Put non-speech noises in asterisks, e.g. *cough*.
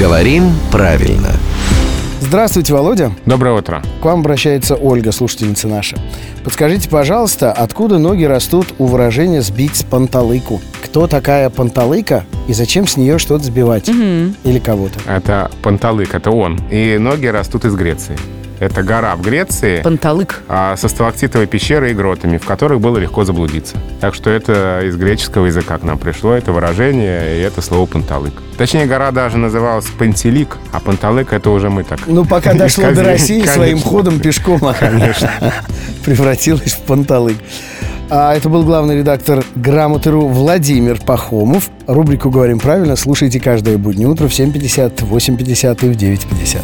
Говорим правильно. Здравствуйте, Володя. Доброе утро. К вам обращается Ольга, слушательница наша. Подскажите, пожалуйста, откуда ноги растут у выражения «сбить с панталыку»? Кто такая панталыка и зачем с нее что-то сбивать? Или кого-то? Это Панталык, это он. И ноги растут из Греции. Это гора в Греции Панталык. а, со сталактитовой пещерой и гротами, в которых было легко заблудиться. Так что это из греческого языка к нам пришло, это выражение, и это слово панталык. Точнее, гора даже называлась Пантелик, а панталык это уже мы так. Ну, пока *laughs* дошло до. России Конечно. своим ходом пешком, Конечно. *laughs* превратилась в панталык. А это был главный редактор «Грамоты.ру» Владимир Пахомов. Рубрику «Говорим правильно» слушайте каждое буднее утро в 7.50, 8.50 и в 9.50.